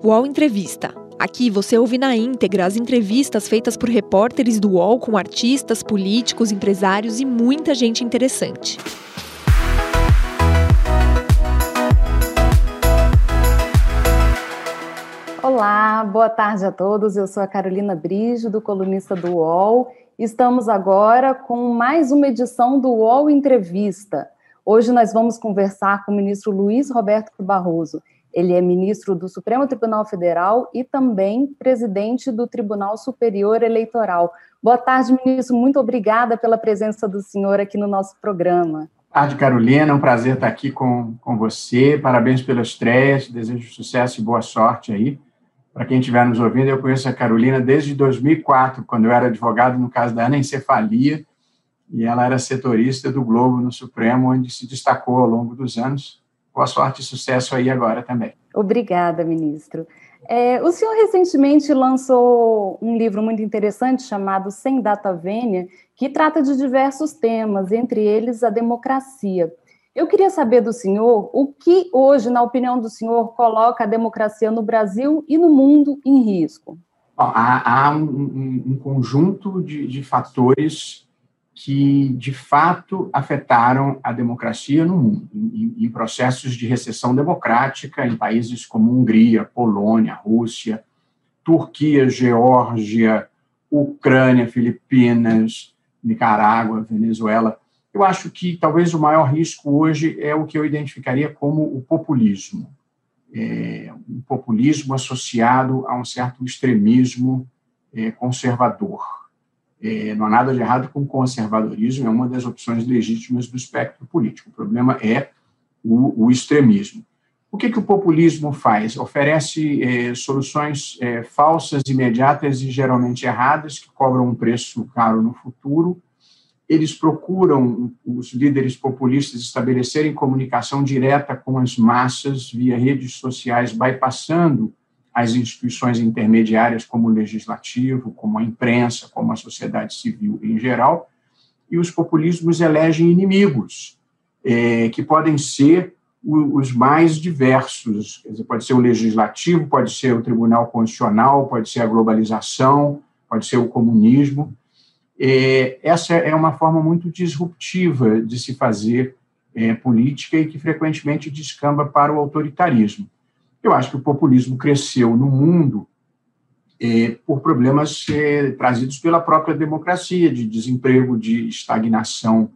UOL Entrevista. Aqui você ouve na íntegra as entrevistas feitas por repórteres do UOL com artistas, políticos, empresários e muita gente interessante. Olá, boa tarde a todos. Eu sou a Carolina Brígido, colunista do UOL. Estamos agora com mais uma edição do UOL Entrevista. Hoje nós vamos conversar com o ministro Luiz Roberto Barroso. Ele é ministro do Supremo Tribunal Federal e também presidente do Tribunal Superior Eleitoral. Boa tarde, ministro. Muito obrigada pela presença do senhor aqui no nosso programa. Boa tarde, Carolina. É um prazer estar aqui com, com você. Parabéns pela estreia. Desejo sucesso e boa sorte aí. Para quem estiver nos ouvindo, eu conheço a Carolina desde 2004, quando eu era advogado no caso da anencefalia, e ela era setorista do Globo no Supremo, onde se destacou ao longo dos anos boa sorte e sucesso aí agora também. Obrigada, ministro. É, o senhor recentemente lançou um livro muito interessante chamado Sem Data Vênia, que trata de diversos temas, entre eles a democracia. Eu queria saber do senhor o que hoje, na opinião do senhor, coloca a democracia no Brasil e no mundo em risco. Bom, há, há um, um, um, conjunto de, de fatores que, de fato, afetaram a democracia no mundo, em, em, processos de recessão democrática em países como Hungria, Polônia, Rússia, Turquia, Geórgia, Ucrânia, Filipinas, Nicarágua, Venezuela. Eu acho que talvez o maior risco hoje é o que eu identificaria como o populismo. É, um populismo associado a um certo extremismo é, conservador é, não há nada de errado com conservadorismo, é uma das opções legítimas do espectro político. O problema é o, o extremismo. O que, que o populismo faz? Oferece é, soluções é, falsas, imediatas e geralmente erradas, que cobram um preço caro no futuro. Eles procuram, os líderes populistas, estabelecerem comunicação direta com as massas via redes sociais, bypassando as instituições intermediárias, como o legislativo, como a imprensa, como a sociedade civil em geral, e os populismos elegem inimigos, é, que podem ser os mais diversos. Dizer, pode ser o legislativo, pode ser o Tribunal Constitucional, pode ser a globalização, pode ser o comunismo. É, essa é uma forma muito disruptiva de se fazer é, política e que frequentemente descamba para o autoritarismo. Eu acho que o populismo cresceu no mundo é, por problemas é, trazidos pela própria democracia, de desemprego, de estagnação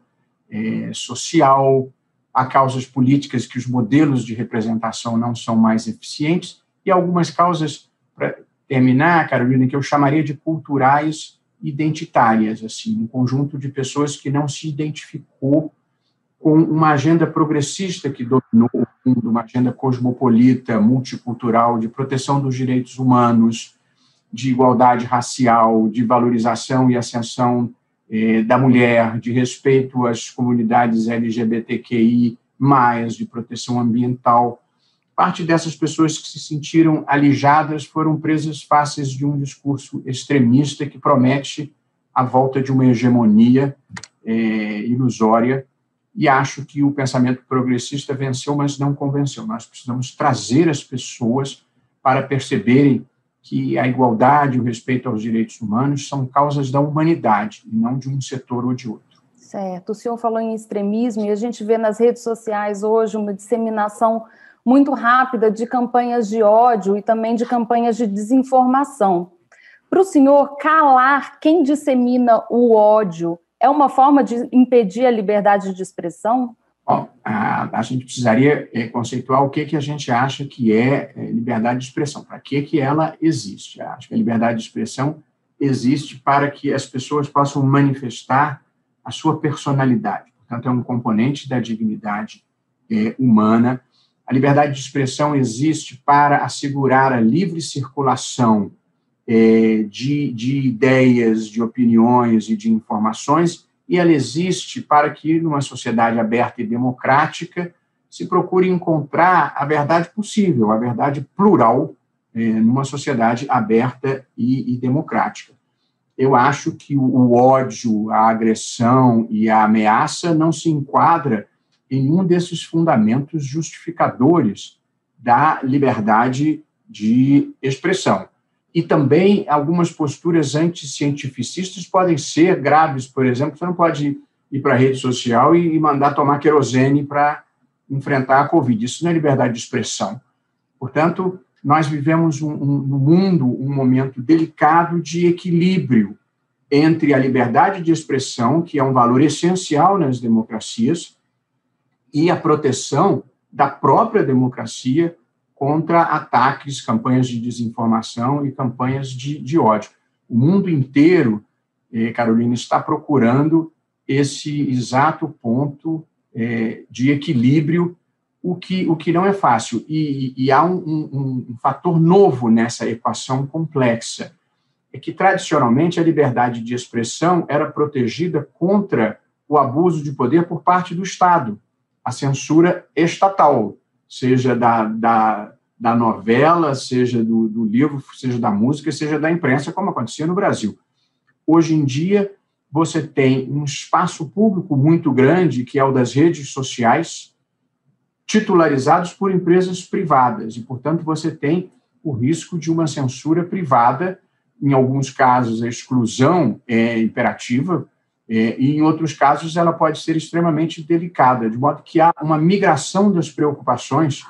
é, social, há causas políticas que os modelos de representação não são mais eficientes, e algumas causas, para terminar, Carolina, que eu chamaria de culturais identitárias, assim, um conjunto de pessoas que não se identificou com uma agenda progressista que dominou o mundo, uma agenda cosmopolita, multicultural, de proteção dos direitos humanos, de igualdade racial, de valorização e ascensão eh, da mulher, de respeito às comunidades LGBTQI, de proteção ambiental. Parte dessas pessoas que se sentiram alijadas foram presas fáceis de um discurso extremista que promete a volta de uma hegemonia eh, ilusória e acho que o pensamento progressista venceu, mas não convenceu. Nós precisamos trazer as pessoas para perceberem que a igualdade o respeito aos direitos humanos são causas da humanidade e não de um setor ou de outro. Certo. O senhor falou em extremismo e a gente vê nas redes sociais hoje uma disseminação muito rápida de campanhas de ódio e também de campanhas de desinformação. Para o senhor calar quem dissemina o ódio é uma forma de impedir a liberdade de expressão? Bom, a, a gente precisaria é, conceituar o que, que a gente acha que é, é liberdade de expressão, para que, que ela existe. Acho que a liberdade de expressão existe para que as pessoas possam manifestar a sua personalidade. Portanto, é um componente da dignidade é, humana. A liberdade de expressão existe para assegurar a livre circulação é, de, de ideias, de opiniões e de informações, e ela existe para que, numa sociedade aberta e democrática, se procure encontrar a verdade possível, a verdade plural, é, numa sociedade aberta e, e, democrática. Eu acho que o ódio, a agressão e a ameaça não se enquadra em um desses fundamentos justificadores da liberdade de expressão. E também algumas posturas anticientificistas podem ser graves, por exemplo, você não pode ir para a rede social e mandar tomar querosene para enfrentar a Covid. Isso não é liberdade de expressão. Portanto, nós vivemos um, um, no mundo um momento delicado de equilíbrio entre a liberdade de expressão, que é um valor essencial nas democracias, e a proteção da própria democracia contra ataques, campanhas de desinformação e campanhas de, de ódio. O mundo inteiro, eh, Carolina, está procurando esse exato ponto eh, de equilíbrio, o que, o que não é fácil. E, e há um, um, um fator novo nessa equação complexa é que, tradicionalmente, a liberdade de expressão era protegida contra o abuso de poder por parte do Estado, a censura estatal, seja da, da, da novela, seja do, do livro, seja da música, seja da imprensa, como acontecia no Brasil. Hoje em dia, você tem um espaço público muito grande, que é o das redes sociais, titularizados por empresas privadas, e, portanto, você tem o risco de uma censura privada em alguns casos, a exclusão é imperativa, é, e em outros casos, ela pode ser extremamente delicada, de modo que há uma migração das preocupações,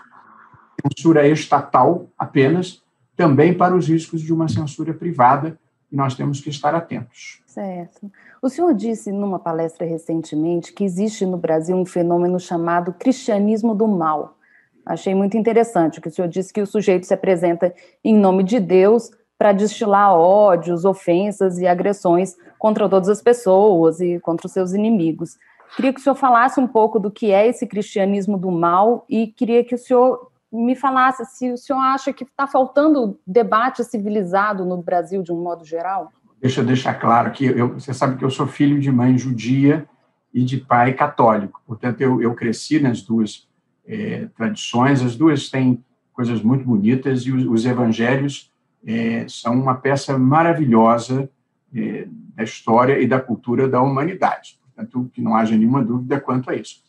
censura estatal apenas, também para os riscos de uma censura privada, e nós temos que estar atentos. Certo. O senhor disse numa palestra recentemente que existe no Brasil um fenômeno chamado cristianismo do mal. Achei muito interessante que o senhor disse que o sujeito se apresenta em nome de Deus, para destilar ódios, ofensas e agressões contra todas as pessoas e contra os seus inimigos. Queria que o senhor falasse um pouco do que é esse cristianismo do mal e queria que o senhor me falasse se o senhor acha que está faltando debate civilizado no Brasil de um modo geral. Deixa eu deixar claro que eu, você sabe que eu sou filho de mãe judia e de pai católico, portanto eu, eu cresci nas duas é, tradições, as duas têm coisas muito bonitas e os, os evangelhos é, são uma peça maravilhosa é, da história e da cultura da humanidade. Portanto, que não haja nenhuma dúvida quanto a isso.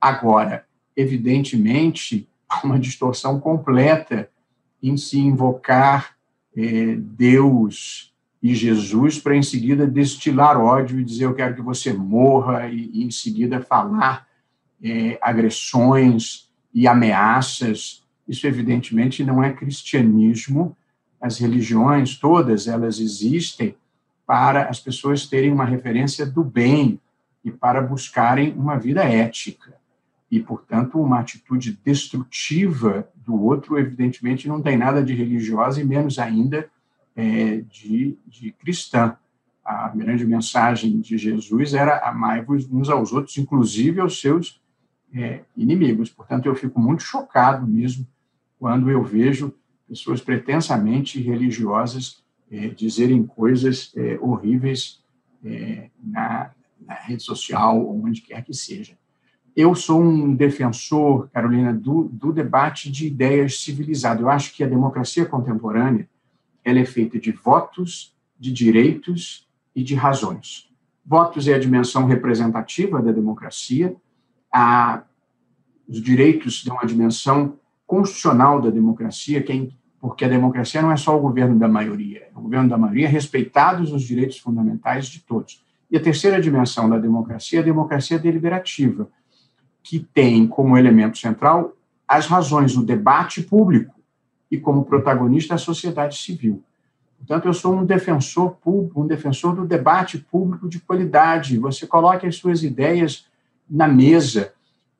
Agora, evidentemente, há uma distorção completa em se invocar é, Deus e Jesus para em seguida destilar ódio e dizer eu quero que você morra e, e em seguida falar é, agressões e ameaças. Isso evidentemente não é cristianismo as religiões todas elas existem para as pessoas terem uma referência do bem e para buscarem uma vida ética. E, portanto, uma atitude destrutiva do outro, evidentemente, não tem nada de religiosa e menos ainda é, de, de cristã. A grande mensagem de Jesus era amai-vos uns aos outros, inclusive aos seus é, inimigos. Portanto, eu fico muito chocado mesmo quando eu vejo pessoas pretensamente religiosas é, dizerem coisas é, horríveis é, na, na, rede social ou onde quer que seja. Eu sou um defensor, Carolina, do, do debate de ideias civilizado. Eu acho que a democracia contemporânea ela é feita de votos, de direitos e de razões. Votos é a dimensão representativa da democracia, a, os direitos dão a dimensão constitucional da democracia, que é, porque a democracia não é só o governo da maioria, é o governo da maioria respeitados os direitos fundamentais de todos. E a terceira dimensão da democracia é a democracia deliberativa, que tem como elemento central as razões, o debate público e como protagonista a sociedade civil. Portanto, eu sou um defensor público, um defensor do debate público de qualidade. Você coloque as suas ideias na mesa,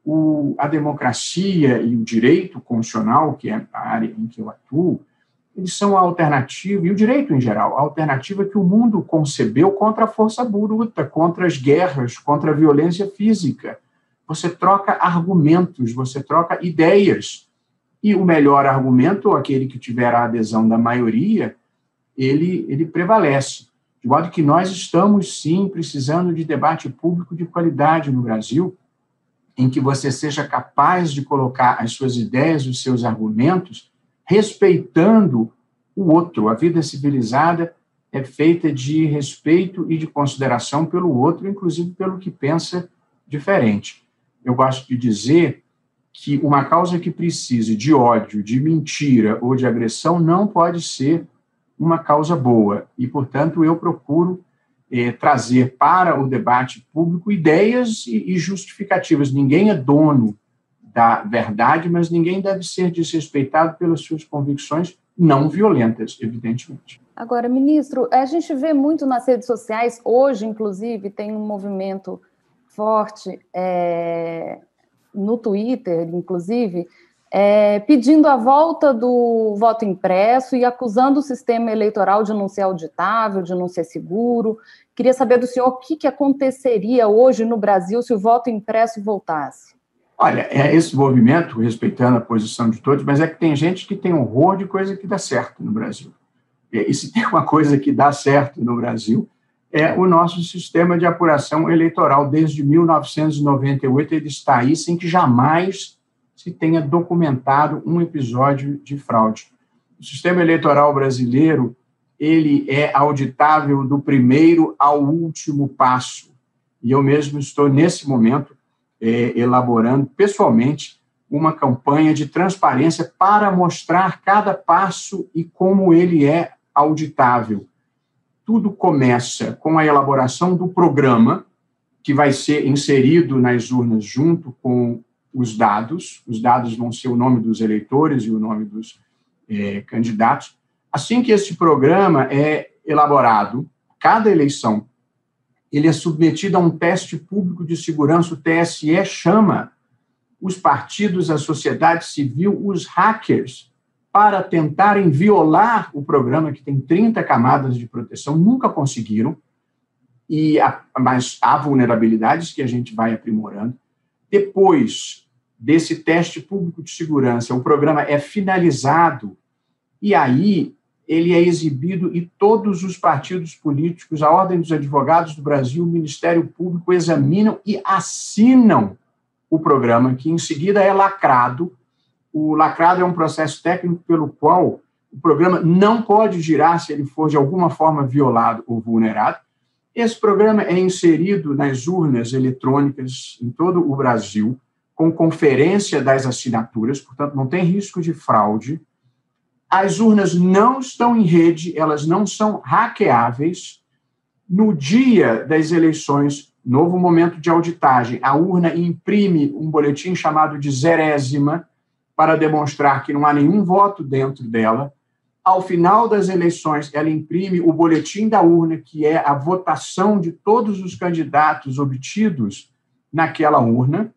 o, a democracia e o direito constitucional, que é a área em que eu atuo, eles são a alternativa, e o direito em geral, a alternativa que o mundo concebeu contra a força bruta, contra as guerras, contra a violência física. Você troca argumentos, você troca ideias. E o melhor argumento, aquele que tiver a adesão da maioria, ele, ele prevalece. De modo que nós estamos, sim, precisando de debate público de qualidade no Brasil, em que você seja capaz de colocar as suas ideias, os seus argumentos, respeitando o outro. A vida civilizada é feita de respeito e de consideração pelo outro, inclusive pelo que pensa diferente. Eu gosto de dizer que uma causa que precise de ódio, de mentira ou de agressão não pode ser uma causa boa. E, portanto, eu procuro eh, trazer para o debate público ideias e, e justificativas. Ninguém é dono da verdade, mas ninguém deve ser desrespeitado pelas suas convicções não violentas, evidentemente. Agora, ministro, a gente vê muito nas redes sociais, hoje, inclusive, tem um movimento forte é, no Twitter, inclusive, é, pedindo a volta do voto impresso e acusando o sistema eleitoral de não ser auditável, de não ser seguro. Queria saber do senhor o que, que aconteceria hoje no Brasil se o voto impresso voltasse. Olha, é esse movimento, respeitando a posição de todos, mas é que tem gente que tem horror de coisa que dá certo no Brasil. E se tem uma coisa que dá certo no Brasil, é o nosso sistema de apuração eleitoral. Desde 1998, ele está aí sem que jamais se tenha documentado um episódio de fraude. O sistema eleitoral brasileiro ele é auditável do primeiro ao último passo. E eu mesmo estou, nesse momento, é, elaborando pessoalmente uma campanha de transparência para mostrar cada passo e como ele é auditável tudo começa com a elaboração do programa, que vai ser inserido nas urnas junto com os dados. Os dados vão ser o nome dos eleitores e o nome dos é, candidatos. Assim que esse programa é elaborado, cada eleição ele é submetido a um teste público de segurança. O TSE chama os partidos, a sociedade civil, os hackers para tentarem violar o programa que tem 30 camadas de proteção, nunca conseguiram, e mas há vulnerabilidades que a gente vai aprimorando. Depois desse teste público de segurança, o programa é finalizado e aí ele é exibido e todos os partidos políticos, a Ordem dos Advogados do Brasil, o Ministério Público examinam e assinam o programa, que em seguida é lacrado. O lacrado é um processo técnico pelo qual o programa não pode girar se ele for de alguma forma violado ou vulnerado. Esse programa é inserido nas urnas eletrônicas em todo o Brasil, com conferência das assinaturas, portanto, não tem risco de fraude. As urnas não estão em rede, elas não são hackeáveis. No dia das eleições, novo momento de auditagem, a urna imprime um boletim chamado de zerésima, para demonstrar que não há nenhum voto dentro dela. Ao final das eleições, ela imprime o boletim da urna, que é a votação de todos os candidatos obtidos naquela urna.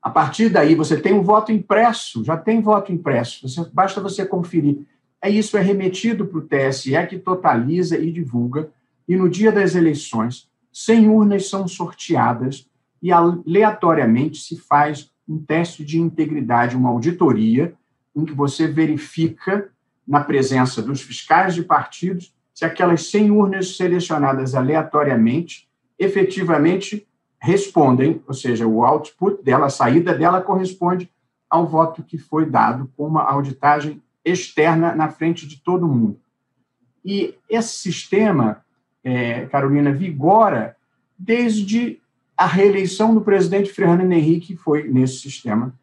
A partir daí, você tem o voto impresso, já tem voto impresso, você, basta você conferir. É isso é remetido para o TSE, que totaliza e divulga, e no dia das eleições, 100 urnas são sorteadas e aleatoriamente se faz um teste de integridade, uma auditoria, em que você verifica, na presença dos fiscais de partidos, se aquelas 100 urnas selecionadas aleatoriamente efetivamente respondem, ou seja, o output dela, a saída dela corresponde ao voto que foi dado com uma auditagem externa na frente de todo mundo. E esse sistema, é, Carolina, vigora desde a reeleição do presidente Fernando Henrique foi nesse sistema.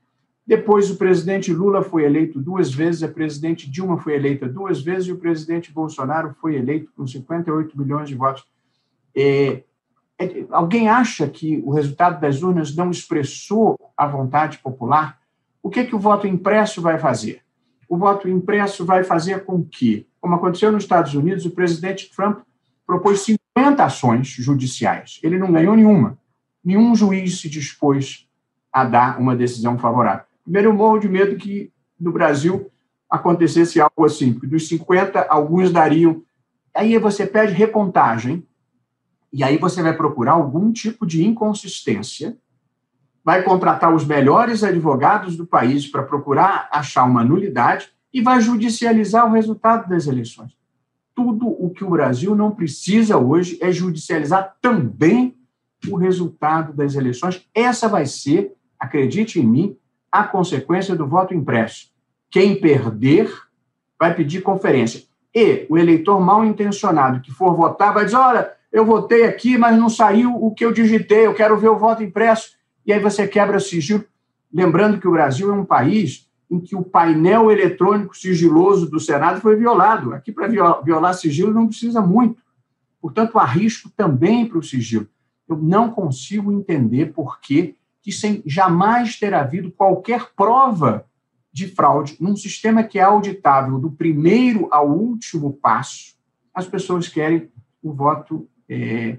Depois, o presidente Lula foi eleito duas vezes, a presidente Dilma foi eleita duas vezes e o presidente Bolsonaro foi eleito com 58 milhões de votos. É, alguém acha que o resultado das urnas não expressou a vontade popular? O que, que o voto impresso vai fazer? O voto impresso vai fazer com que, como aconteceu nos Estados Unidos, o presidente Trump propôs 50 ações judiciais. Ele não ganhou nenhuma nenhum juiz se dispôs a dar uma decisão favorável. Primeiro, eu morro de medo que no Brasil acontecesse algo assim, porque dos 50, alguns dariam. Aí você pede recontagem, e aí você vai procurar algum tipo de inconsistência, vai contratar os melhores advogados do país para procurar achar uma nulidade e vai judicializar o resultado das eleições. Tudo o que o Brasil não precisa hoje é judicializar também o resultado das eleições. Essa vai ser, acredite em mim, a consequência do voto impresso. Quem perder vai pedir conferência. E o eleitor mal intencionado que for votar vai dizer: olha, eu votei aqui, mas não saiu o que eu digitei, eu quero ver o voto impresso. E aí você quebra sigilo. lembrando que o Brasil é um país em que o painel eletrônico sigiloso do Senado foi violado. Aqui, para violar sigilo, não precisa muito. Portanto, há risco também para o sigilo. Eu não consigo entender por que, que sem jamais ter havido qualquer prova de fraude num sistema que é auditável do primeiro ao último passo, as pessoas querem o voto é,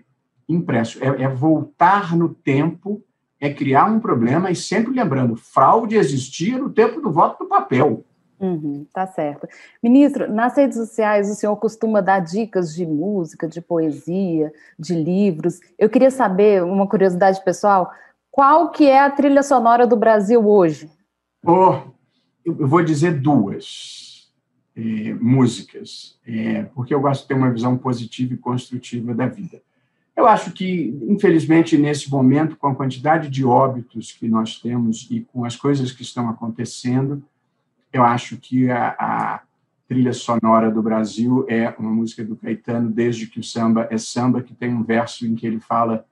impresso. É, é voltar no tempo, é criar um problema e sempre lembrando, fraude existia no tempo do voto do papel. Uhum, tá certo. Ministro, nas redes sociais o senhor costuma dar dicas de música, de poesia, de livros. Eu queria saber, uma curiosidade pessoal, qual que é a trilha sonora do Brasil hoje? Oh, eu vou dizer duas é, músicas, é, porque eu gosto de ter uma visão positiva e construtiva da vida. Eu acho que, infelizmente, nesse momento, com a quantidade de óbitos que nós temos e com as coisas que estão acontecendo, eu acho que a, a trilha sonora do Brasil é uma música do Caetano, desde que o samba é samba, que tem um verso em que ele fala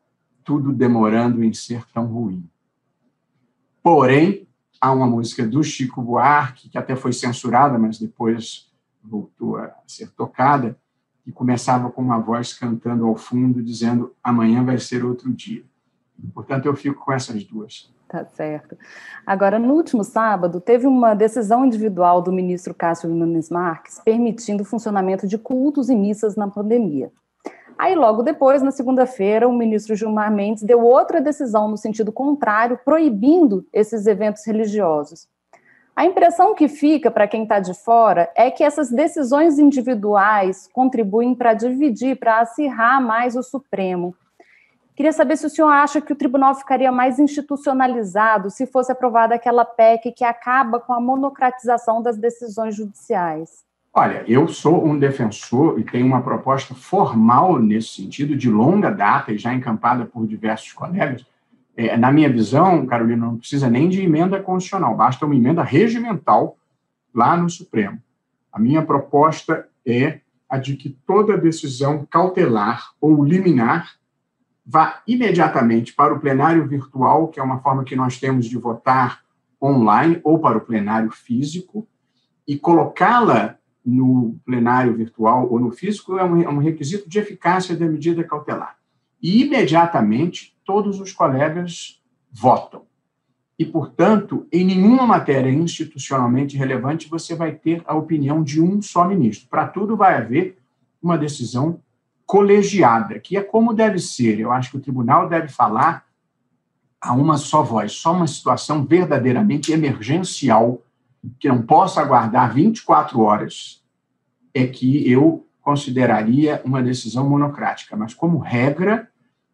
tudo demorando em ser tão ruim. Porém, há uma música do Chico Buarque, que até foi censurada, mas depois voltou a ser tocada, que começava com uma voz cantando ao fundo, dizendo: amanhã vai ser outro dia. Portanto, eu fico com essas duas. Tá certo. Agora, no último sábado, teve uma decisão individual do ministro Cássio Nunes Marques permitindo o funcionamento de cultos e missas na pandemia. Aí, logo depois, na segunda-feira, o ministro Gilmar Mendes deu outra decisão no sentido contrário, proibindo esses eventos religiosos. A impressão que fica para quem está de fora é que essas decisões individuais contribuem para dividir, para acirrar mais o Supremo. Queria saber se o senhor acha que o tribunal ficaria mais institucionalizado se fosse aprovada aquela PEC que acaba com a monocratização das decisões judiciais. Olha, eu sou um defensor e tenho uma proposta formal nesse sentido, de longa data e já encampada por diversos colegas. É, na minha visão, Carolina, não precisa nem de emenda constitucional, basta uma emenda regimental lá no Supremo. A minha proposta é a de que toda decisão cautelar ou liminar vá imediatamente para o plenário virtual, que é uma forma que nós temos de votar online, ou para o plenário físico, e colocá-la no plenário virtual ou no físico é um, é um requisito de eficácia da medida cautelar. E imediatamente todos os colegas votam. E, portanto, em nenhuma matéria institucionalmente relevante você vai ter a opinião de um só ministro. Para tudo vai haver uma decisão colegiada, que é como deve ser. Eu acho que o tribunal deve falar a uma só voz, só uma situação verdadeiramente emergencial, que não possa aguardar 24 horas, é que eu consideraria uma decisão monocrática. Mas, como regra,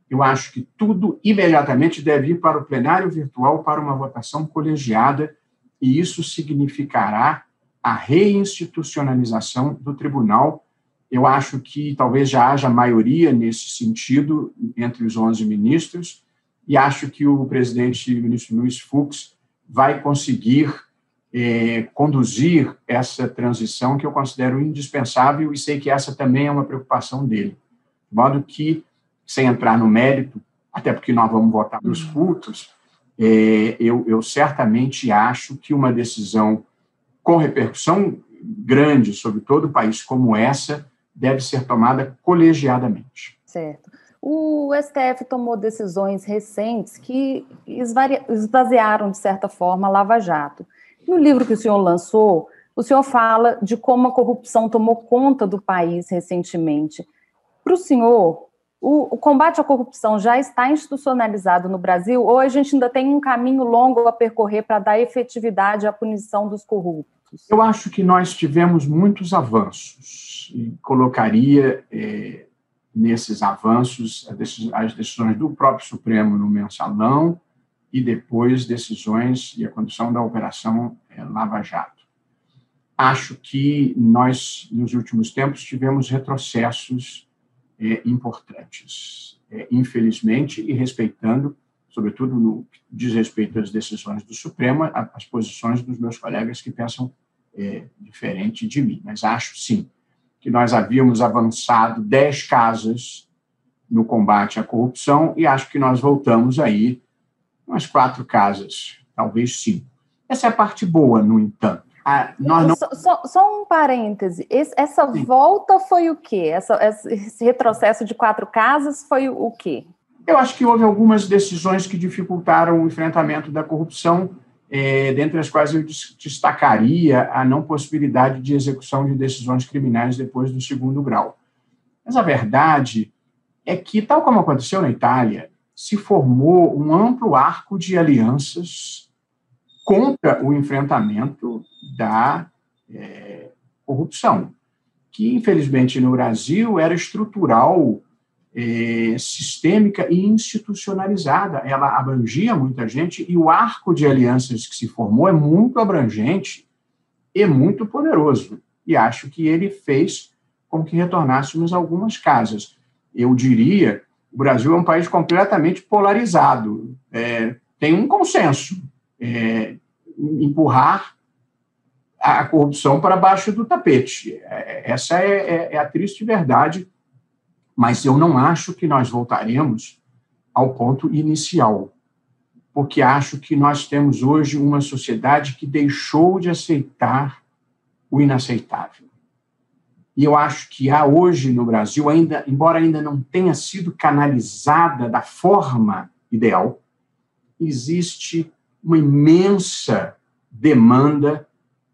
eu acho que tudo imediatamente deve ir para o plenário virtual para uma votação colegiada, e isso significará a reinstitucionalização do tribunal eu acho que talvez já haja maioria nesse sentido entre os 11 ministros, e acho que o presidente, o ministro Luiz Fux, vai conseguir é, conduzir essa transição que eu considero indispensável e sei que essa também é uma preocupação dele. De modo que, sem entrar no mérito, até porque nós vamos votar nos uhum. cultos, é, eu, eu certamente acho que uma decisão com repercussão grande sobre todo o país como essa deve ser tomada colegiadamente. Certo. O STF tomou decisões recentes que esvaziaram, de certa forma, a Lava Jato. No livro que o senhor lançou, o senhor fala de como a corrupção tomou conta do país recentemente. Para o senhor, o, combate à corrupção já está institucionalizado no Brasil ou a gente ainda tem um caminho longo a percorrer para dar efetividade à punição dos corruptos? Eu acho que nós tivemos muitos avanços e colocaria é, nesses avanços as decisões do próprio Supremo no mensalão e depois decisões e a condução da operação é, Lava Jato. Acho que nós, nos últimos tempos, tivemos retrocessos é, importantes. É, infelizmente, e respeitando sobretudo no que diz respeito às decisões do Supremo, as posições dos meus colegas que pensam diferente de mim. Mas acho, sim, que nós havíamos avançado dez casas no combate à corrupção e acho que nós voltamos aí umas quatro casas, talvez cinco. Essa é a parte boa, no entanto. Ah, nós não... Só, só, só um parêntese. Esse, essa Sim. volta foi o quê? Essa, esse retrocesso de quatro casas foi o quê? Eu acho que houve algumas decisões que dificultaram o enfrentamento da corrupção, é, dentre as quais eu destacaria a não possibilidade de execução de decisões criminais depois do segundo grau. Mas a verdade é que, tal como aconteceu na Itália, se formou um amplo arco de alianças contra o enfrentamento da é, corrupção, que, infelizmente, no Brasil era estrutural, é, sistêmica e institucionalizada. Ela abrangia muita gente e o arco de alianças que se formou é muito abrangente e muito poderoso. E acho que ele fez com que retornássemos algumas casas. Eu diria, o Brasil é um país completamente polarizado. É, tem um consenso é, empurrar a corrupção para baixo do tapete. É, essa é, é, é, a triste verdade, mas eu não acho que nós voltaremos ao ponto inicial, porque acho que nós temos hoje uma sociedade que deixou de aceitar o inaceitável. E eu acho que há hoje no Brasil, ainda, embora ainda não tenha sido canalizada da forma ideal, existe uma imensa demanda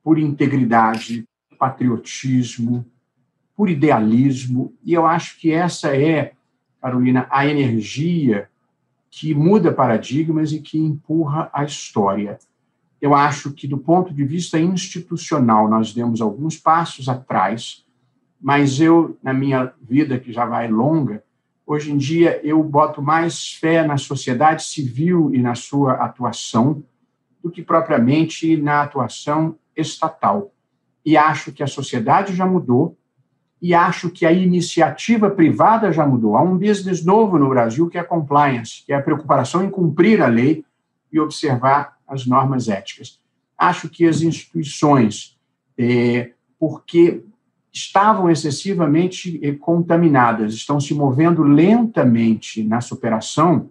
por integridade, patriotismo, por idealismo, e eu acho que essa é, Carolina, a energia que muda paradigmas e que empurra a história. Eu acho que, do ponto de vista institucional, nós demos alguns passos atrás, mas eu, na minha vida, que já vai longa, hoje em dia eu boto mais fé na sociedade civil e na sua atuação do que propriamente na atuação estatal. E acho que a sociedade já mudou e acho que a iniciativa privada já mudou. Há um business novo no Brasil que é a compliance, que é a preocupação em cumprir a lei e observar as normas éticas. Acho que as instituições, é, porque estavam excessivamente eh, contaminadas, estão se movendo lentamente na superação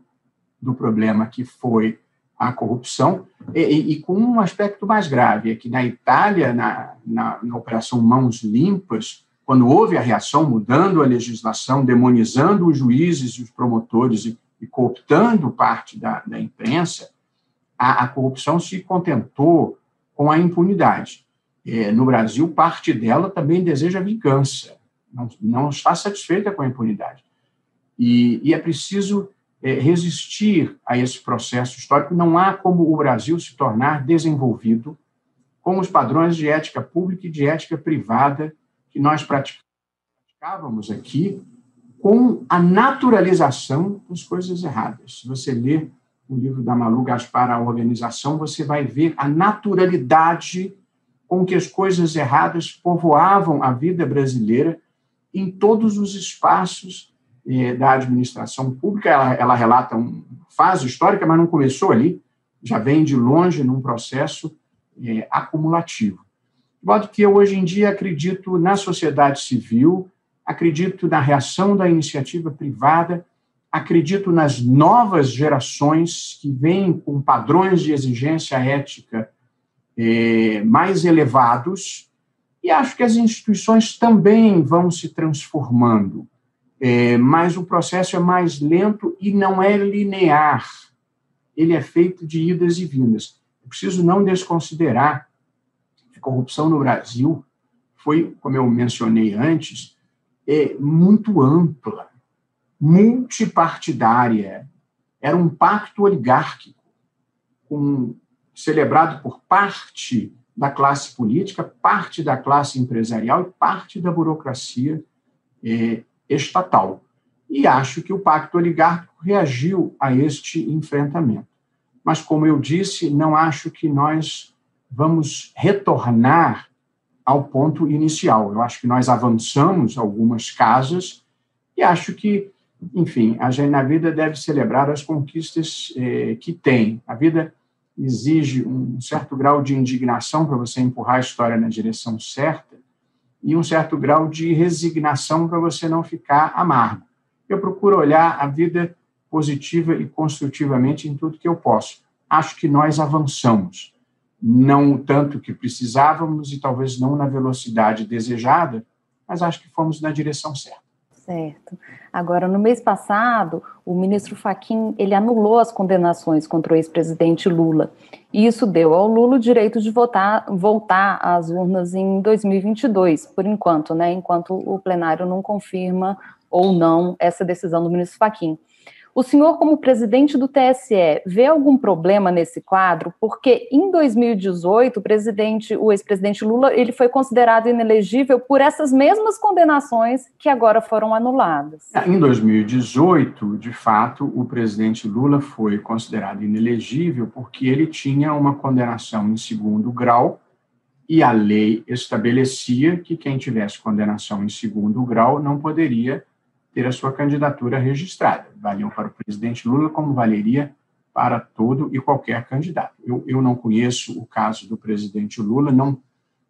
do problema que foi a corrupção, e, e, com um aspecto mais grave, é que na Itália, na, na, na, Operação Mãos Limpas, quando houve a reação mudando a legislação, demonizando os juízes e os promotores e, e cooptando parte da, da imprensa, a, a corrupção se contentou com a impunidade é, no Brasil, parte dela também deseja vingança, não, não está satisfeita com a impunidade. E, e é preciso é, resistir a esse processo histórico. Não há como o Brasil se tornar desenvolvido com os padrões de ética pública e de ética privada que nós praticávamos aqui, com a naturalização das coisas erradas. Se você ler o livro da Malu Gaspar, A Organização, você vai ver a naturalidade com que as coisas erradas povoavam a vida brasileira em todos os espaços eh, da administração pública. Ela, ela relata uma fase histórica, mas não começou ali, já vem de longe num processo eh, acumulativo. De modo que eu, hoje em dia, acredito na sociedade civil, acredito na reação da iniciativa privada, acredito nas novas gerações que vêm com padrões de exigência ética é, mais elevados, e acho que as instituições também vão se transformando, é, mas o processo é mais lento e não é linear, ele é feito de idas e vindas. É preciso não desconsiderar que a corrupção no Brasil foi, como eu mencionei antes, é, muito ampla, multipartidária, era um pacto oligárquico, com celebrado por parte da classe política, parte da classe empresarial e parte da burocracia eh, estatal. E acho que o pacto oligárquico reagiu a este enfrentamento. Mas, como eu disse, não acho que nós vamos retornar ao ponto inicial. Eu acho que nós avançamos algumas casas e acho que, enfim, a gente na vida deve celebrar as conquistas eh, que tem. A vida exige um certo grau de indignação para você empurrar a história na direção certa e um certo grau de resignação para você não ficar amargo. Eu procuro olhar a vida positiva e construtivamente em tudo que eu posso. acho que nós avançamos. Não tanto que precisávamos e talvez não na velocidade desejada, mas acho que fomos na direção certa. Certo. Agora, no mês passado, o ministro Faquim ele anulou as condenações contra o ex-presidente Lula. E isso deu ao Lula o direito de votar, voltar às urnas em 2022, por enquanto, né? Enquanto o plenário não confirma ou não essa decisão do ministro Faquim. O senhor, como presidente do TSE, vê algum problema nesse quadro? Porque em 2018, o presidente, o ex-presidente Lula, ele foi considerado inelegível por essas mesmas condenações que agora foram anuladas. Em 2018, de fato, o presidente Lula foi considerado inelegível porque ele tinha uma condenação em segundo grau e a lei estabelecia que quem tivesse condenação em segundo grau não poderia ter a sua candidatura registrada. Valiam para o presidente Lula como valeria para todo e qualquer candidato. Eu, eu não conheço o caso do presidente Lula, não,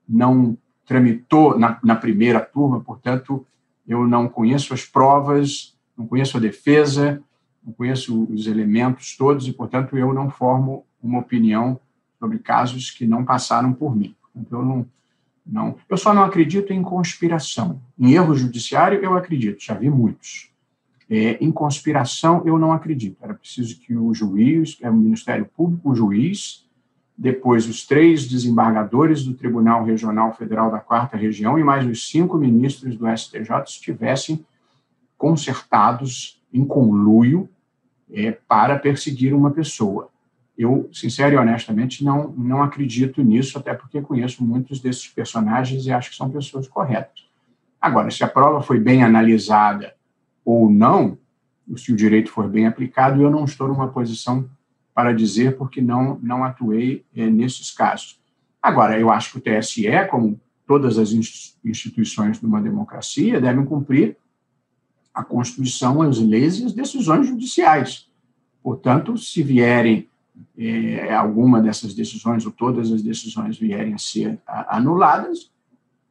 não tramitou na, na primeira turma, portanto, eu não conheço as provas, não conheço a defesa, não conheço os elementos todos e, portanto, eu não formo uma opinião sobre casos que não passaram por mim. Então, eu não, não. Eu só não acredito em conspiração. Em erro judiciário, eu acredito, já vi muitos. É, em conspiração, eu não acredito. Era preciso que o juiz, é o Ministério Público, o juiz, depois os três desembargadores do Tribunal Regional Federal da Quarta Região e mais os cinco ministros do STJ estivessem concertados em conluio é, para perseguir uma pessoa. Eu, sincero e honestamente, não, não acredito nisso, até porque conheço muitos desses personagens e acho que são pessoas corretas. Agora, se a prova foi bem analisada ou não, se o direito for bem aplicado, eu não estou numa posição para dizer, porque não, não atuei é, nesses casos. Agora, eu acho que o TSE, como todas as instituições de uma democracia, devem cumprir a Constituição, as leis e as decisões judiciais. Portanto, se vierem é, alguma dessas decisões ou todas as decisões vierem a ser anuladas,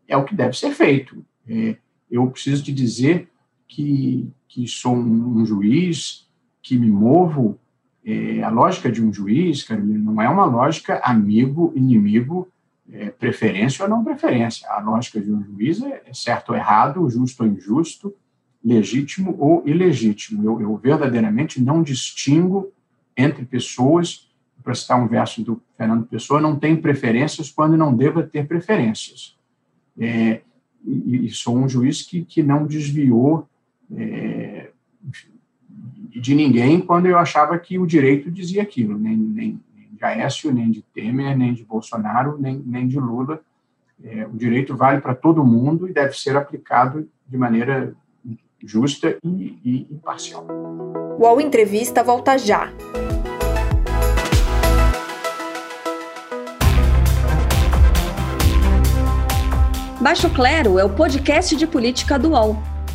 é o que deve ser feito. É, eu preciso te dizer que, que sou um, juiz, que me movo. É, a lógica de um juiz, Carolina, não é uma lógica amigo, inimigo, é, preferência ou não preferência. A lógica de um juiz é certo ou errado, justo ou injusto, legítimo ou ilegítimo. Eu, eu verdadeiramente não distingo entre pessoas, para citar um verso do Fernando Pessoa, não tem preferências quando não deva ter preferências. É, e, e, sou um juiz que, que não desviou é, de ninguém quando eu achava que o direito dizia aquilo, nem, nem, nem de Aécio, nem de Temer, nem de Bolsonaro, nem, nem de Lula. É, o direito vale para todo mundo e deve ser aplicado de maneira justa e, e imparcial. O UOL Entrevista volta já. Baixo Clero é o podcast de política do UOL.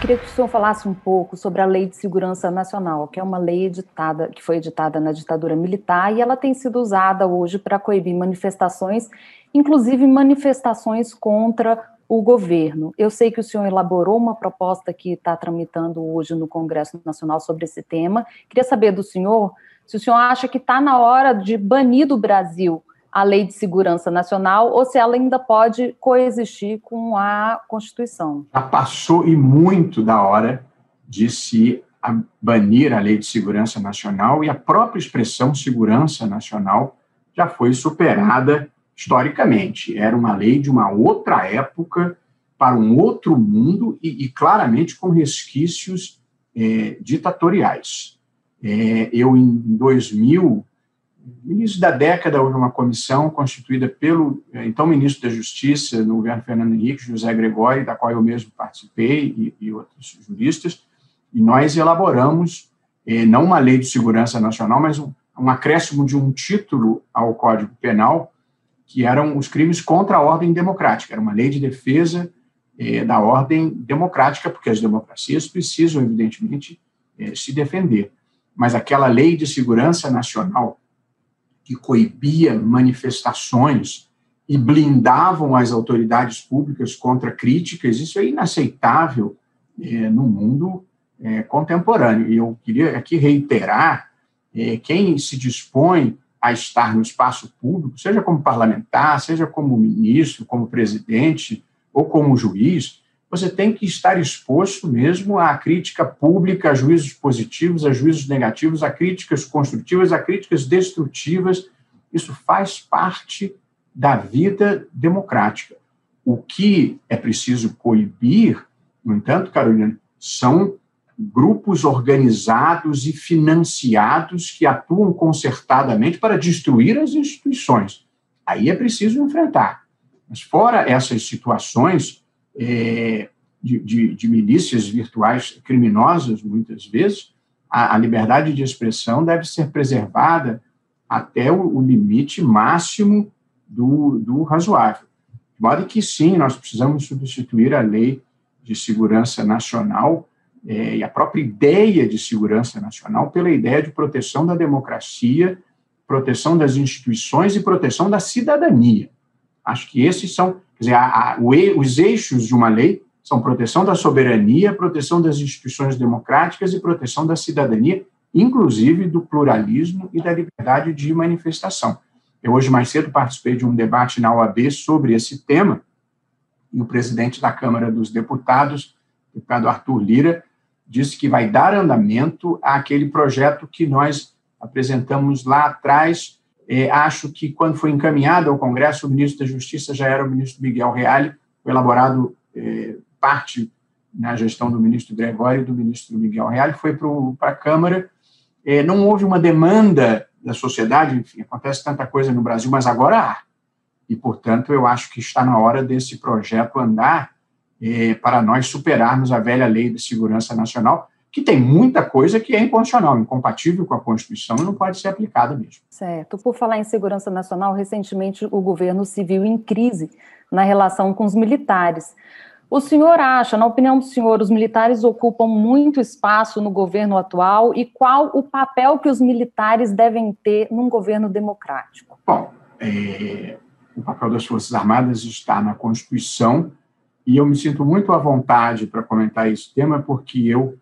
Queria que o senhor falasse um pouco sobre a Lei de Segurança Nacional, que é uma lei editada, que foi editada na ditadura militar e ela tem sido usada hoje para coibir manifestações, inclusive manifestações contra o governo. Eu sei que o senhor elaborou uma proposta que está tramitando hoje no Congresso Nacional sobre esse tema. Queria saber do senhor se o senhor acha que está na hora de banir do Brasil a Lei de Segurança Nacional ou se ela ainda pode coexistir com a Constituição. Já passou e muito da hora de se banir a Lei de Segurança Nacional e a própria expressão segurança nacional já foi superada historicamente. Era uma lei de uma outra época, para um outro mundo e, e claramente com resquícios é, ditatoriais. É, eu, em 2000, no início da década, houve uma comissão constituída pelo eh, então ministro da Justiça no governo Fernando Henrique, José Gregório, da qual eu mesmo participei, e, e outros juristas, e nós elaboramos eh, não uma lei de segurança nacional, mas um, um acréscimo de um título ao Código Penal que eram os crimes contra a ordem democrática. Era uma lei de defesa é, da ordem democrática, porque as democracias precisam, evidentemente, é, se defender. Mas aquela lei de segurança nacional que coibia manifestações e blindavam as autoridades públicas contra críticas, isso é inaceitável é, no mundo é, contemporâneo. E eu queria aqui reiterar: é, quem se dispõe a estar no espaço público, seja como parlamentar, seja como ministro, como presidente ou como juiz, você tem que estar exposto mesmo à crítica pública, a juízos positivos, a juízos negativos, a críticas construtivas, a críticas destrutivas. Isso faz parte da vida democrática. O que é preciso coibir, no entanto, Carolina, são grupos organizados e financiados que atuam concertadamente para destruir as instituições. Aí é preciso enfrentar. Mas, fora essas situações é, de, de, de, milícias virtuais criminosas, muitas vezes, a, a, liberdade de expressão deve ser preservada até o, o limite máximo do, do razoável. De modo que, sim, nós precisamos substituir a lei de segurança nacional é, e a própria ideia de segurança nacional pela ideia de proteção da democracia, proteção das instituições e proteção da cidadania. Acho que esses são, dizer, a, a, os eixos de uma lei são proteção da soberania, proteção das instituições democráticas e proteção da cidadania, inclusive do pluralismo e da liberdade de manifestação. Eu hoje mais cedo participei de um debate na OAB sobre esse tema, e o presidente da Câmara dos Deputados, o deputado Arthur Lira, disse que vai dar andamento àquele projeto que nós apresentamos lá atrás. É, acho que quando foi encaminhado ao Congresso, o ministro da Justiça já era o ministro Miguel Reale, foi elaborado é, parte na gestão do ministro Gregório e do ministro Miguel Reale, foi para a Câmara. É, não houve uma demanda da sociedade, enfim, acontece tanta coisa no Brasil, mas agora há. E, portanto, eu acho que está na hora desse projeto andar é, para nós superarmos a velha lei de segurança nacional, que tem muita coisa que é inconstitucional, incompatível com a Constituição e não pode ser aplicada mesmo. Certo. Por falar em segurança nacional, recentemente o governo se viu em crise na relação com os militares. O senhor acha, na opinião do senhor, os militares ocupam muito espaço no governo atual e qual o papel que os militares devem ter num governo democrático? Bom, é, o papel das Forças Armadas está na Constituição e eu me sinto muito à vontade para comentar esse tema porque eu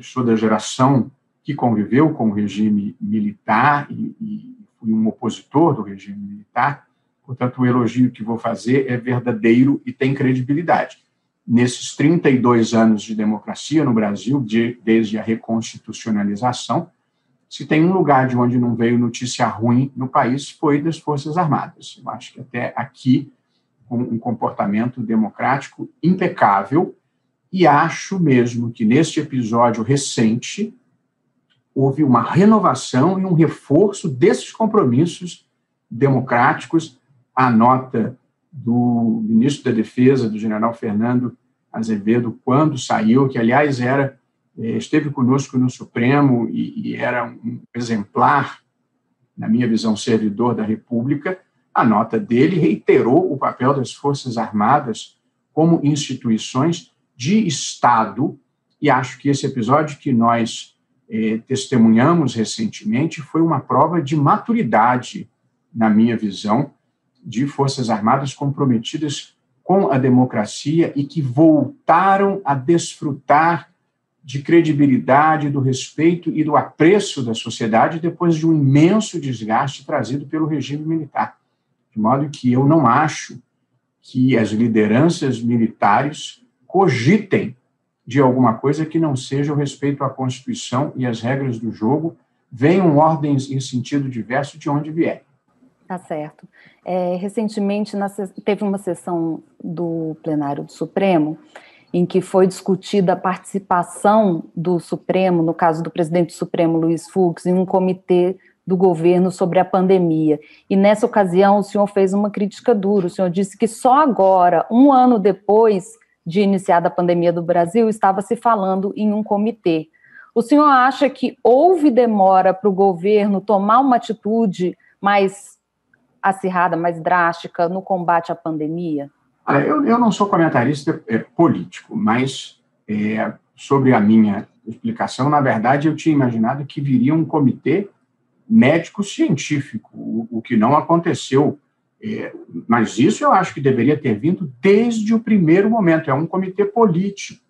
sou da geração que conviveu com o regime militar e, e fui um opositor do regime militar, portanto, o elogio que vou fazer é verdadeiro e tem credibilidade nesses 32 anos de democracia no Brasil, de, desde a reconstitucionalização, se tem um lugar de onde não veio notícia ruim no país, foi das Forças Armadas. Eu acho que até aqui, com um comportamento democrático impecável, e acho mesmo que neste episódio recente houve uma renovação e um reforço desses compromissos democráticos. A nota do ministro da Defesa, do general Fernando Azevedo, quando saiu, que, aliás, era eh, esteve conosco no Supremo e, e era um exemplar, na minha visão, servidor da República, a nota dele reiterou o papel das Forças Armadas como instituições de Estado, e acho que esse episódio que nós eh, testemunhamos recentemente foi uma prova de maturidade, na minha visão, de Forças Armadas comprometidas com a democracia e que voltaram a desfrutar de credibilidade, do respeito e do apreço da sociedade depois de um imenso desgaste trazido pelo regime militar. De modo que eu não acho que as lideranças militares cogitem de alguma coisa que não seja o respeito à Constituição e às regras do jogo, venham ordens em sentido diverso de onde vierem. Tá certo. É, recentemente teve uma sessão do plenário do Supremo em que foi discutida a participação do Supremo, no caso do presidente do Supremo, Luiz Fux, em um comitê do governo sobre a pandemia. E nessa ocasião o senhor fez uma crítica dura. O senhor disse que só agora, um ano depois de iniciada a pandemia do Brasil, estava se falando em um comitê. O senhor acha que houve demora para o governo tomar uma atitude mais acirrada, mais drástica no combate à pandemia? eu, eu não sou comentarista é, político, mas é, sobre a minha explicação, na verdade, eu tinha imaginado que viria um comitê médico-científico, o, o, que não aconteceu. É, mas isso eu acho que deveria ter vindo desde o primeiro momento. É um comitê político.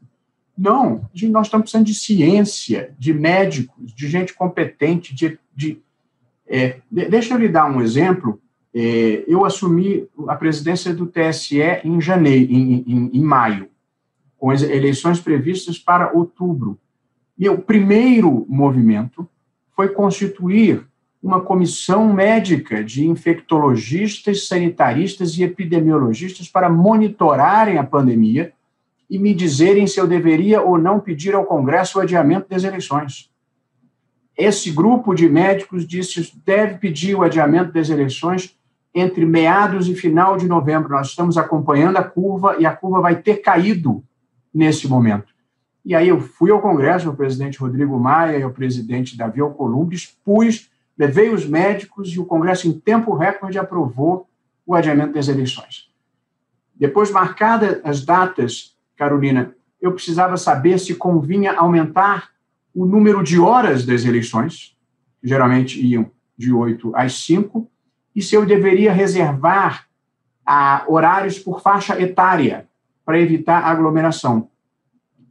Não, nós estamos precisando de ciência, de médicos, de gente competente, de. de é, deixa eu lhe dar um exemplo. É, eu assumi a presidência do TSE em janeiro, em, em, em maio, com as eleições previstas para outubro. E o primeiro movimento foi constituir uma comissão médica de infectologistas, sanitaristas e epidemiologistas para monitorarem a pandemia e me dizerem se eu deveria ou não pedir ao Congresso o adiamento das eleições. Esse grupo de médicos disse deve pedir o adiamento das eleições entre meados e final de novembro. Nós estamos acompanhando a curva e a curva vai ter caído nesse momento. E aí eu fui ao Congresso, o presidente Rodrigo Maia e o presidente Davi Alcolumbre, expus, levei os médicos e o Congresso, em tempo recorde, aprovou o adiamento das eleições. Depois, marcadas as datas, Carolina, eu precisava saber se convinha aumentar o número de horas das eleições, que geralmente iam de 8 às 5, e se eu deveria reservar a, horários por faixa etária para evitar aglomeração.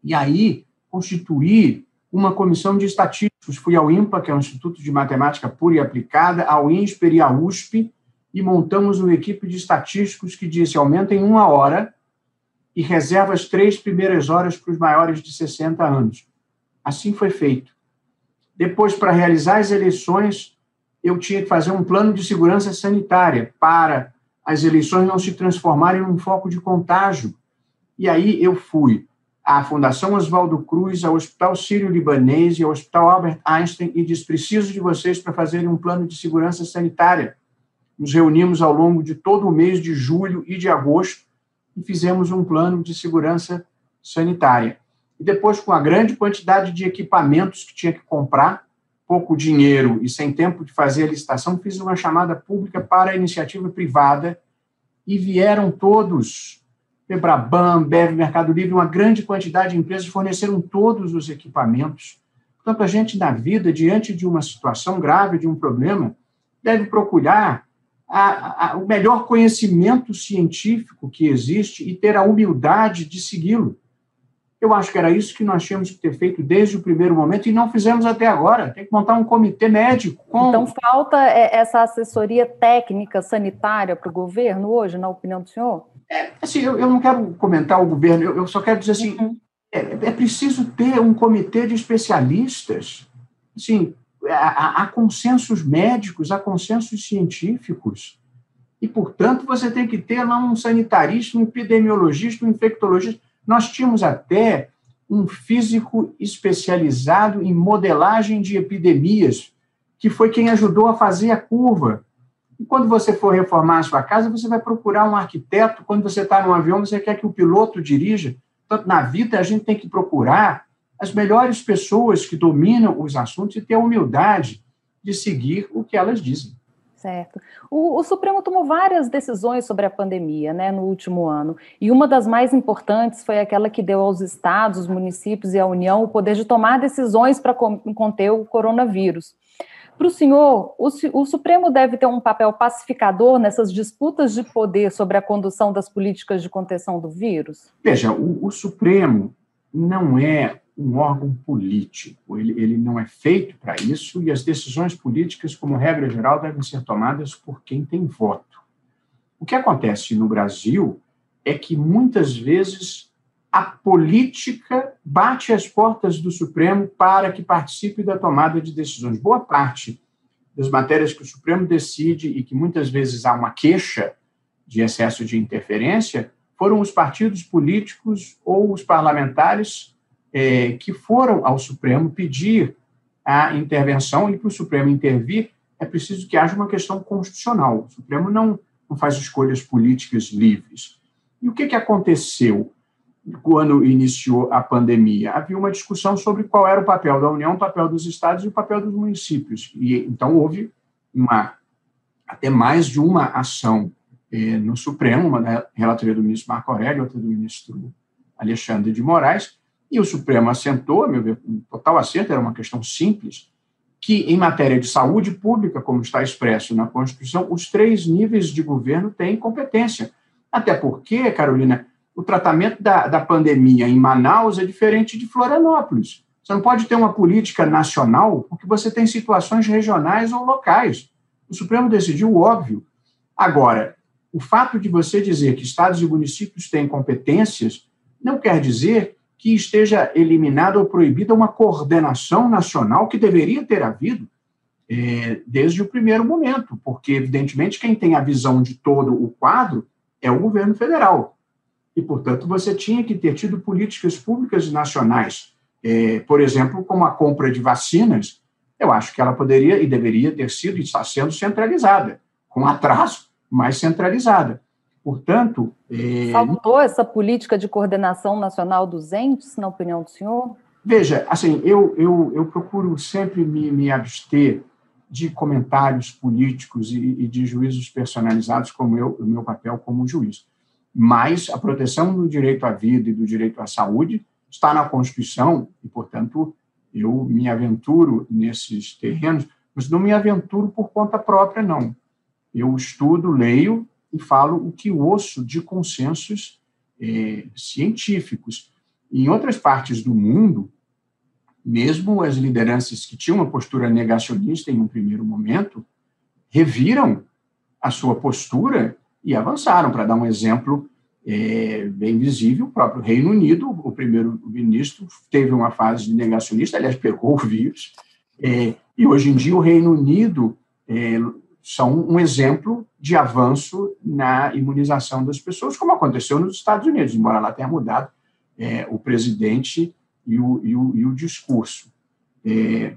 E aí, constituir uma comissão de estatísticos. Fui ao INPA, que é o Instituto de Matemática Pura e Aplicada, ao INSPER e à USP, e montamos uma equipe de estatísticos que disse aumenta em uma hora e reserva as três primeiras horas para os maiores de 60 anos. Assim foi feito. Depois, para realizar as eleições, eu tinha que fazer um plano de segurança sanitária para as eleições não se transformarem num foco de contágio. E aí eu fui à Fundação Oswaldo Cruz, ao Hospital Sírio-Libanês e ao Hospital Albert Einstein e disse: preciso de vocês para fazerem um plano de segurança sanitária. Nos reunimos ao longo de todo o mês de julho e de agosto e fizemos um plano de segurança sanitária. E depois, com a grande quantidade de equipamentos que tinha que comprar, pouco dinheiro e sem tempo de fazer a licitação, fiz uma chamada pública para a iniciativa privada e vieram todos Febraban, Bev, Mercado Livre, uma grande quantidade de empresas forneceram todos os equipamentos. Portanto, a gente, na vida, diante de uma situação grave, de um problema, deve procurar a, a, o melhor conhecimento científico que existe e ter a humildade de segui-lo. Eu acho que era isso que nós tínhamos que ter feito desde o primeiro momento e não fizemos até agora. Tem que montar um comitê médico. Com... Então, falta é, essa assessoria técnica sanitária para o governo hoje, na opinião do senhor? É, assim, eu, eu, não quero comentar o governo, eu, eu só quero dizer assim, uhum. é, é, preciso ter um comitê de especialistas, assim, há, há consensos médicos, há consensos científicos, e, portanto, você tem que ter lá um sanitarista, um epidemiologista, um infectologista. Nós tínhamos até um físico especializado em modelagem de epidemias, que foi quem ajudou a fazer a curva. E quando você for reformar a sua casa, você vai procurar um arquiteto. Quando você está num avião, você quer que o piloto dirija. Portanto, na vida, a gente tem que procurar as melhores pessoas que dominam os assuntos e ter a humildade de seguir o que elas dizem. Certo. O, o, Supremo tomou várias decisões sobre a pandemia né, no último ano, e uma das mais importantes foi aquela que deu aos estados, municípios e à União o poder de tomar decisões para conter o coronavírus. Para o senhor, o, Supremo deve ter um papel pacificador nessas disputas de poder sobre a condução das políticas de contenção do vírus? Veja, o, o Supremo não é um órgão político, ele, ele não é feito para isso e as decisões políticas, como regra geral, devem ser tomadas por quem tem voto. O que acontece no Brasil é que muitas vezes a política bate às portas do Supremo para que participe da tomada de decisões. Boa parte das matérias que o Supremo decide e que muitas vezes há uma queixa de excesso de interferência foram os partidos políticos ou os parlamentares é, que foram ao Supremo pedir a intervenção e para o Supremo intervir é preciso que haja uma questão constitucional. O Supremo não, não faz escolhas políticas livres. E o que, que aconteceu? Quando iniciou a pandemia, havia uma discussão sobre qual era o papel da União, o papel dos estados e o papel dos municípios. E então houve uma até mais de uma ação eh, no Supremo, uma da relatoria do ministro Marco Aurélio, outra do ministro Alexandre de Moraes, e o Supremo assentou, a meu ver, um total assento, era uma questão simples, que em matéria de saúde pública, como está expresso na Constituição, os três níveis de governo têm competência. Até porque, Carolina, o tratamento da, da pandemia em Manaus é diferente de Florianópolis. Você não pode ter uma política nacional porque você tem situações regionais ou locais. O Supremo decidiu o óbvio. Agora, o fato de você dizer que estados e municípios têm competências não quer dizer que esteja eliminada ou proibida uma coordenação nacional que deveria ter havido é, desde o primeiro momento, porque, evidentemente, quem tem a visão de todo o quadro é o governo federal. E, portanto, você tinha que ter tido políticas públicas nacionais, é, por exemplo, como a compra de vacinas, eu acho que ela poderia e deveria ter sido e está sendo centralizada, com atraso, mas centralizada. Portanto. É... Faltou essa política de coordenação nacional dos entes, na opinião do senhor? Veja, assim, eu, eu, eu procuro sempre me, me abster de comentários políticos e, e, de juízos personalizados, como eu, o meu papel como juiz. Mas a proteção do direito à vida e do direito à saúde está na Constituição e, portanto, eu me aventuro nesses terrenos, mas não me aventuro por conta própria, não. Eu estudo, leio e falo o que ouço de consensos é, científicos. Em outras partes do mundo, mesmo as lideranças que tinham uma postura negacionista em um primeiro momento, reviram a sua postura e avançaram. Para dar um exemplo é, bem visível, o próprio Reino Unido, o primeiro-ministro teve uma fase negacionista, aliás, pegou o vírus, é, e hoje em dia o Reino Unido é, são um exemplo de avanço na imunização das pessoas, como aconteceu nos Estados Unidos, embora lá tenha mudado é, o presidente e o, e o, e o discurso. É,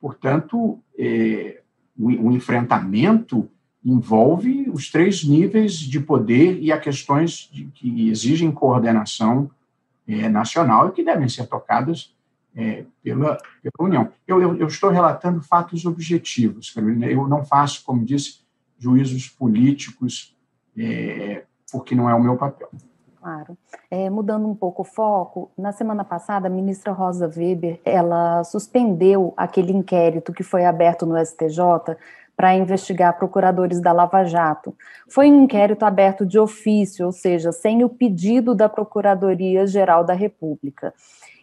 portanto, é, o, o, enfrentamento envolve os três níveis de poder e as questões de, que exigem coordenação é, nacional e que devem ser tocadas é, pela, pela União. Eu, eu, eu, estou relatando fatos objetivos, Carolina. Eu não faço, como disse, juízos políticos, é, porque não é o meu papel. Claro. É, mudando um pouco o foco, na semana passada, a ministra Rosa Weber, ela suspendeu aquele inquérito que foi aberto no STJ para investigar procuradores da Lava Jato. Foi um inquérito aberto de ofício, ou seja, sem o pedido da Procuradoria-Geral da República.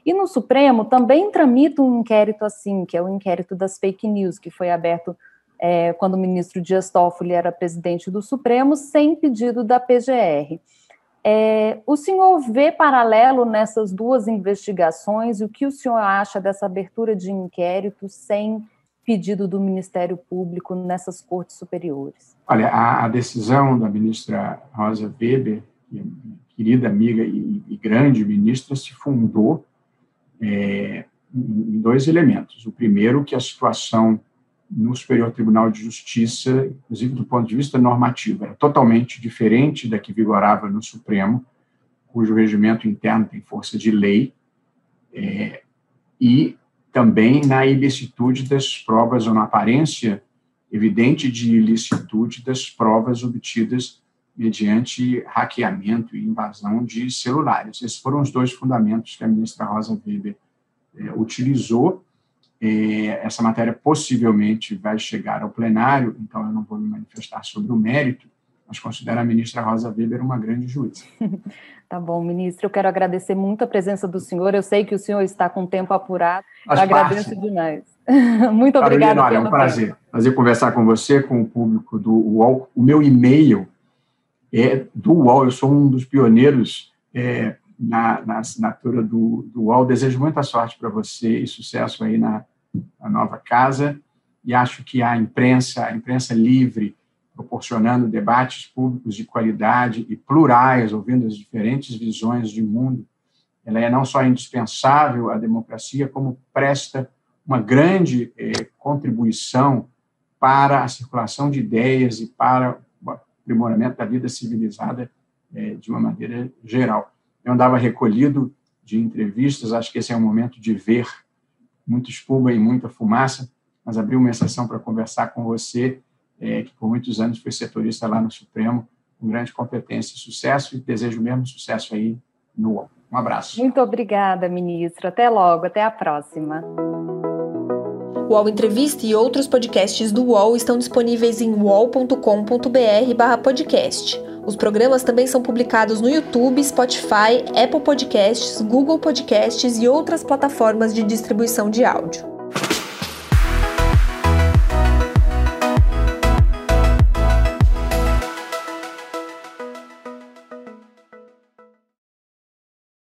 E no Supremo também tramita um inquérito assim, que é o inquérito das fake news, que foi aberto é, quando o ministro Dias Toffoli era presidente do Supremo, sem pedido da PGR. É, o senhor vê paralelo nessas duas investigações? O que o senhor acha dessa abertura de inquérito sem pedido do Ministério Público nessas cortes superiores? Olha, a, a decisão da ministra Rosa Weber, é querida amiga e, e grande ministra, se fundou é, em dois elementos. O primeiro, que a situação no Superior Tribunal de Justiça, inclusive do ponto de vista normativo, era totalmente diferente da que vigorava no Supremo, cujo regimento interno tem força de lei, é, e também na ilicitude das provas, ou na aparência evidente de ilicitude das provas obtidas mediante hackeamento e invasão de celulares. Esses foram os dois fundamentos que a ministra Rosa Weber é, utilizou é, essa matéria possivelmente vai chegar ao plenário, então eu não vou me manifestar sobre o mérito, mas considero a ministra Rosa Weber uma grande juíza. Tá bom, ministro, eu quero agradecer muito a presença do senhor, eu sei que o senhor está com tempo apurado, eu agradeço demais. muito obrigada. Olha, é um prazer, tempo. prazer conversar com você, com o público do UOL. O meu e-mail é do UOL, eu sou um dos pioneiros é, na, na, assinatura do, do UOL. Desejo muita sorte para você e sucesso aí na, a nova casa, e acho que a imprensa, a imprensa livre, proporcionando debates públicos de qualidade e plurais, ouvindo as diferentes visões de mundo, ela é não só indispensável à democracia, como presta uma grande eh, contribuição para a circulação de ideias e para o aprimoramento da vida civilizada eh, de uma maneira geral. Eu andava recolhido de entrevistas, acho que esse é o momento de ver muita espuma e muita fumaça, mas abri uma exceção para conversar com você é, que por muitos anos foi setorista lá no Supremo, com grande competência e sucesso, e desejo mesmo sucesso aí no UOL. Um abraço. Muito obrigada, ministro. Até logo, até a próxima. O UOL Entrevista e outros podcasts do UOL estão disponíveis em uol.com.br/podcast. Os programas também são publicados no YouTube, Spotify, Apple Podcasts, Google Podcasts e outras plataformas de distribuição de áudio.